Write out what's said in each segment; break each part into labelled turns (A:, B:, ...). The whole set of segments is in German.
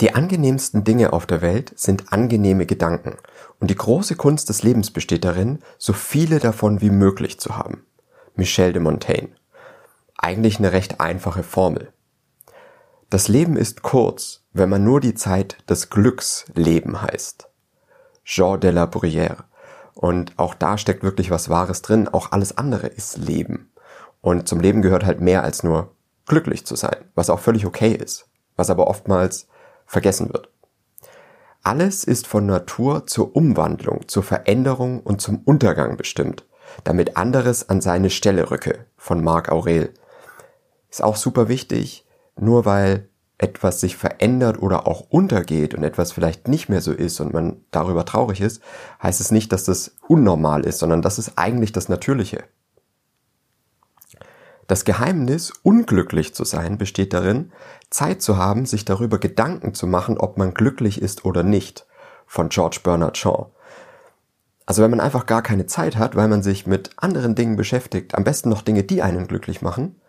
A: Die angenehmsten Dinge auf der Welt sind angenehme Gedanken, und die große Kunst des Lebens besteht darin, so viele davon wie möglich zu haben. Michel de Montaigne. Eigentlich eine recht einfache Formel. Das Leben ist kurz, wenn man nur die Zeit des Glücks leben heißt. Jean de la Bruyère. Und auch da steckt wirklich was Wahres drin. Auch alles andere ist Leben. Und zum Leben gehört halt mehr als nur glücklich zu sein, was auch völlig okay ist, was aber oftmals vergessen wird. Alles ist von Natur zur Umwandlung, zur Veränderung und zum Untergang bestimmt, damit anderes an seine Stelle rücke, von Marc Aurel. Ist auch super wichtig, nur weil etwas sich verändert oder auch untergeht und etwas vielleicht nicht mehr so ist und man darüber traurig ist, heißt es nicht, dass das unnormal ist, sondern das ist eigentlich das Natürliche. Das Geheimnis, unglücklich zu sein, besteht darin, Zeit zu haben, sich darüber Gedanken zu machen, ob man glücklich ist oder nicht, von George Bernard Shaw. Also wenn man einfach gar keine Zeit hat, weil man sich mit anderen Dingen beschäftigt, am besten noch Dinge, die einen glücklich machen,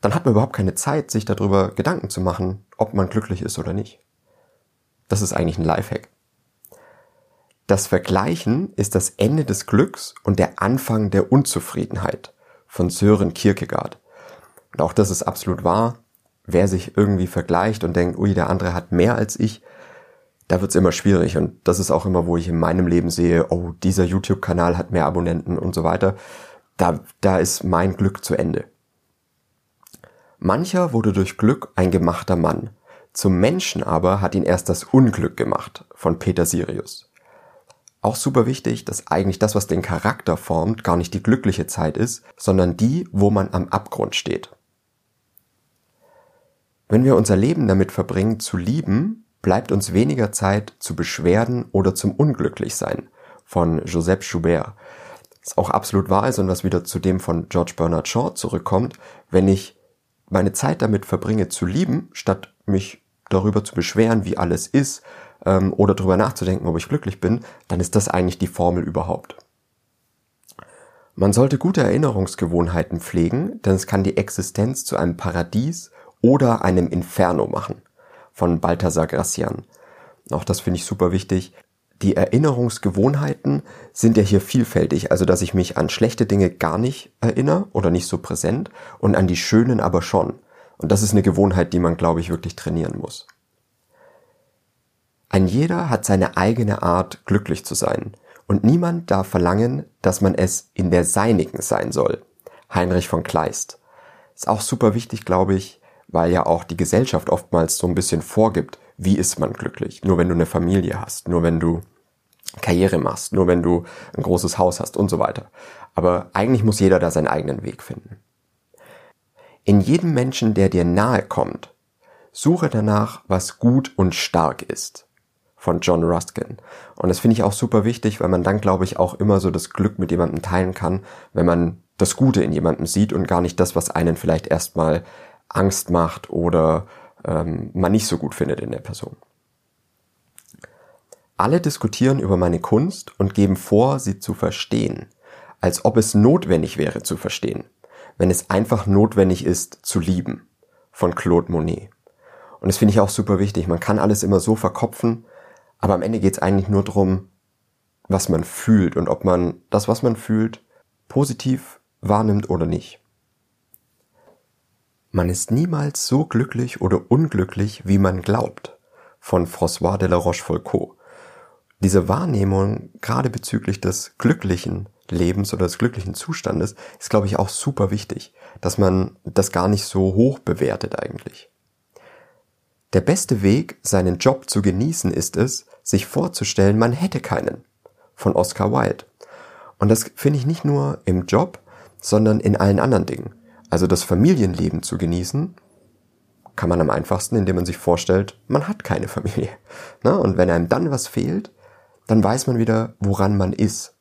A: dann hat man überhaupt keine Zeit, sich darüber Gedanken zu machen, ob man glücklich ist oder nicht. Das ist eigentlich ein Lifehack. Das Vergleichen ist das Ende des Glücks und der Anfang der Unzufriedenheit von Sören Kierkegaard. Und auch das ist absolut wahr. Wer sich irgendwie vergleicht und denkt, ui, der andere hat mehr als ich, da wird's immer schwierig. Und das ist auch immer, wo ich in meinem Leben sehe, oh, dieser YouTube-Kanal hat mehr Abonnenten und so weiter. Da, da ist mein Glück zu Ende. Mancher wurde durch Glück ein gemachter Mann. Zum Menschen aber hat ihn erst das Unglück gemacht, von Peter Sirius. Auch super wichtig, dass eigentlich das, was den Charakter formt, gar nicht die glückliche Zeit ist, sondern die, wo man am Abgrund steht. Wenn wir unser Leben damit verbringen, zu lieben, bleibt uns weniger Zeit zu Beschwerden oder zum Unglücklichsein, von Joseph Schubert. Was auch absolut wahr ist und was wieder zu dem von George Bernard Shaw zurückkommt, wenn ich meine Zeit damit verbringe zu lieben, statt mich darüber zu beschweren, wie alles ist, ähm, oder darüber nachzudenken, ob ich glücklich bin, dann ist das eigentlich die Formel überhaupt. Man sollte gute Erinnerungsgewohnheiten pflegen, denn es kann die Existenz zu einem Paradies oder einem Inferno machen. Von Balthasar Gracian. Auch das finde ich super wichtig. Die Erinnerungsgewohnheiten sind ja hier vielfältig, also dass ich mich an schlechte Dinge gar nicht erinnere oder nicht so präsent und an die schönen aber schon. Und das ist eine Gewohnheit, die man, glaube ich, wirklich trainieren muss. Ein jeder hat seine eigene Art, glücklich zu sein, und niemand darf verlangen, dass man es in der seinigen sein soll. Heinrich von Kleist. Ist auch super wichtig, glaube ich, weil ja auch die Gesellschaft oftmals so ein bisschen vorgibt, wie ist man glücklich. Nur wenn du eine Familie hast, nur wenn du Karriere machst, nur wenn du ein großes Haus hast und so weiter. Aber eigentlich muss jeder da seinen eigenen Weg finden. In jedem Menschen, der dir nahe kommt, suche danach, was gut und stark ist von John Ruskin. Und das finde ich auch super wichtig, weil man dann, glaube ich, auch immer so das Glück mit jemandem teilen kann, wenn man das Gute in jemandem sieht und gar nicht das, was einen vielleicht erstmal Angst macht oder ähm, man nicht so gut findet in der Person. Alle diskutieren über meine Kunst und geben vor, sie zu verstehen, als ob es notwendig wäre zu verstehen, wenn es einfach notwendig ist zu lieben, von Claude Monet. Und das finde ich auch super wichtig. Man kann alles immer so verkopfen, aber am Ende geht es eigentlich nur darum, was man fühlt und ob man das, was man fühlt, positiv wahrnimmt oder nicht. Man ist niemals so glücklich oder unglücklich, wie man glaubt, von François de la Rochefoucauld. Diese Wahrnehmung, gerade bezüglich des glücklichen Lebens oder des glücklichen Zustandes, ist, glaube ich, auch super wichtig, dass man das gar nicht so hoch bewertet eigentlich. Der beste Weg, seinen Job zu genießen, ist es, sich vorzustellen, man hätte keinen. Von Oscar Wilde. Und das finde ich nicht nur im Job, sondern in allen anderen Dingen. Also das Familienleben zu genießen, kann man am einfachsten, indem man sich vorstellt, man hat keine Familie. Na, und wenn einem dann was fehlt, dann weiß man wieder, woran man ist.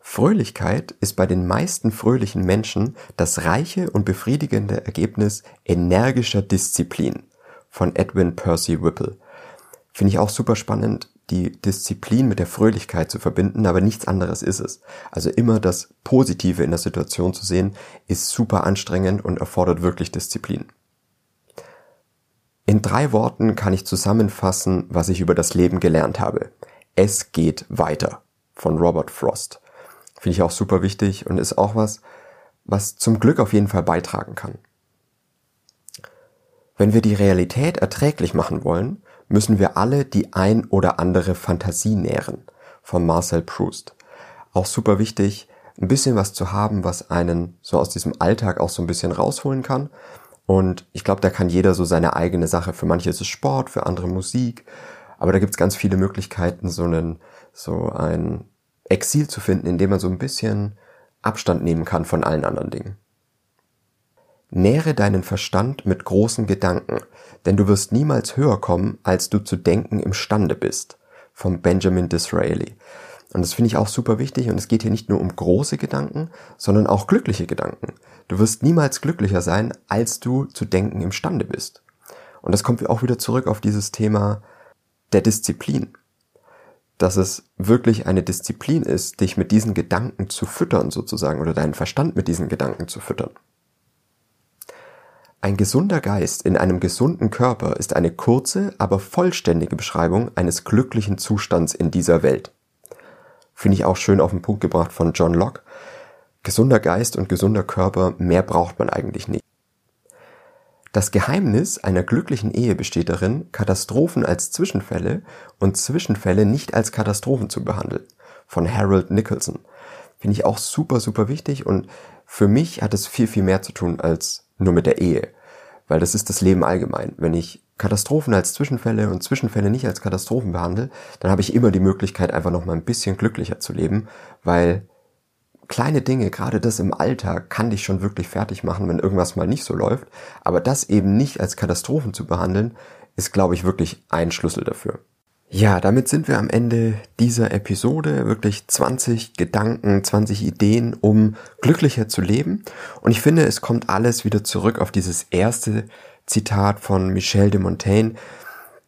A: Fröhlichkeit ist bei den meisten fröhlichen Menschen das reiche und befriedigende Ergebnis energischer Disziplin von Edwin Percy Whipple. Finde ich auch super spannend, die Disziplin mit der Fröhlichkeit zu verbinden, aber nichts anderes ist es. Also immer das Positive in der Situation zu sehen, ist super anstrengend und erfordert wirklich Disziplin. In drei Worten kann ich zusammenfassen, was ich über das Leben gelernt habe. Es geht weiter von Robert Frost. Finde ich auch super wichtig und ist auch was, was zum Glück auf jeden Fall beitragen kann. Wenn wir die Realität erträglich machen wollen, müssen wir alle die ein oder andere Fantasie nähren. Von Marcel Proust. Auch super wichtig, ein bisschen was zu haben, was einen so aus diesem Alltag auch so ein bisschen rausholen kann und ich glaube, da kann jeder so seine eigene Sache. Für manche ist es Sport, für andere Musik. Aber da gibt's ganz viele Möglichkeiten, so einen, so ein Exil zu finden, in dem man so ein bisschen Abstand nehmen kann von allen anderen Dingen. Nähre deinen Verstand mit großen Gedanken, denn du wirst niemals höher kommen, als du zu denken imstande bist. Vom Benjamin Disraeli. Und das finde ich auch super wichtig. Und es geht hier nicht nur um große Gedanken, sondern auch glückliche Gedanken. Du wirst niemals glücklicher sein, als du zu denken imstande bist. Und das kommt auch wieder zurück auf dieses Thema der Disziplin. Dass es wirklich eine Disziplin ist, dich mit diesen Gedanken zu füttern sozusagen oder deinen Verstand mit diesen Gedanken zu füttern. Ein gesunder Geist in einem gesunden Körper ist eine kurze, aber vollständige Beschreibung eines glücklichen Zustands in dieser Welt. Finde ich auch schön auf den Punkt gebracht von John Locke. Gesunder Geist und gesunder Körper, mehr braucht man eigentlich nicht. Das Geheimnis einer glücklichen Ehe besteht darin, Katastrophen als Zwischenfälle und Zwischenfälle nicht als Katastrophen zu behandeln. Von Harold Nicholson. Finde ich auch super, super wichtig und für mich hat es viel, viel mehr zu tun als nur mit der Ehe. Weil das ist das Leben allgemein. Wenn ich Katastrophen als Zwischenfälle und Zwischenfälle nicht als Katastrophen behandle, dann habe ich immer die Möglichkeit, einfach noch mal ein bisschen glücklicher zu leben, weil kleine Dinge, gerade das im Alltag, kann dich schon wirklich fertig machen, wenn irgendwas mal nicht so läuft. Aber das eben nicht als Katastrophen zu behandeln, ist, glaube ich, wirklich ein Schlüssel dafür. Ja, damit sind wir am Ende dieser Episode. Wirklich 20 Gedanken, 20 Ideen, um glücklicher zu leben. Und ich finde, es kommt alles wieder zurück auf dieses erste Zitat von Michel de Montaigne,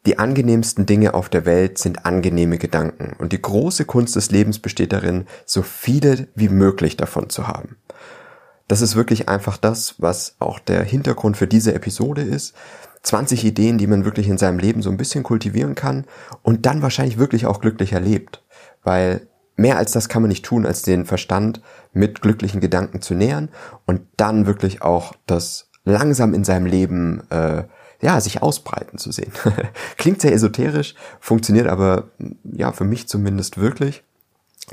A: die angenehmsten Dinge auf der Welt sind angenehme Gedanken und die große Kunst des Lebens besteht darin, so viele wie möglich davon zu haben. Das ist wirklich einfach das, was auch der Hintergrund für diese Episode ist. 20 Ideen, die man wirklich in seinem Leben so ein bisschen kultivieren kann und dann wahrscheinlich wirklich auch glücklich erlebt. Weil mehr als das kann man nicht tun, als den Verstand mit glücklichen Gedanken zu nähern und dann wirklich auch das langsam in seinem Leben äh, ja sich ausbreiten zu sehen. Klingt sehr esoterisch, funktioniert aber ja für mich zumindest wirklich,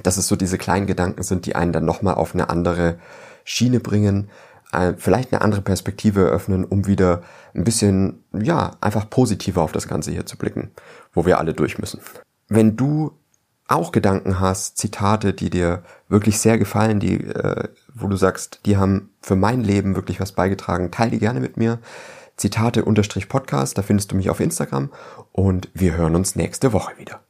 A: dass es so diese kleinen Gedanken sind, die einen dann nochmal auf eine andere Schiene bringen, äh, vielleicht eine andere Perspektive eröffnen, um wieder ein bisschen ja einfach positiver auf das Ganze hier zu blicken, wo wir alle durch müssen. Wenn du auch Gedanken hast, Zitate, die dir wirklich sehr gefallen, die, äh, wo du sagst, die haben für mein Leben wirklich was beigetragen, teile die gerne mit mir. Zitate-Podcast, da findest du mich auf Instagram und wir hören uns nächste Woche wieder.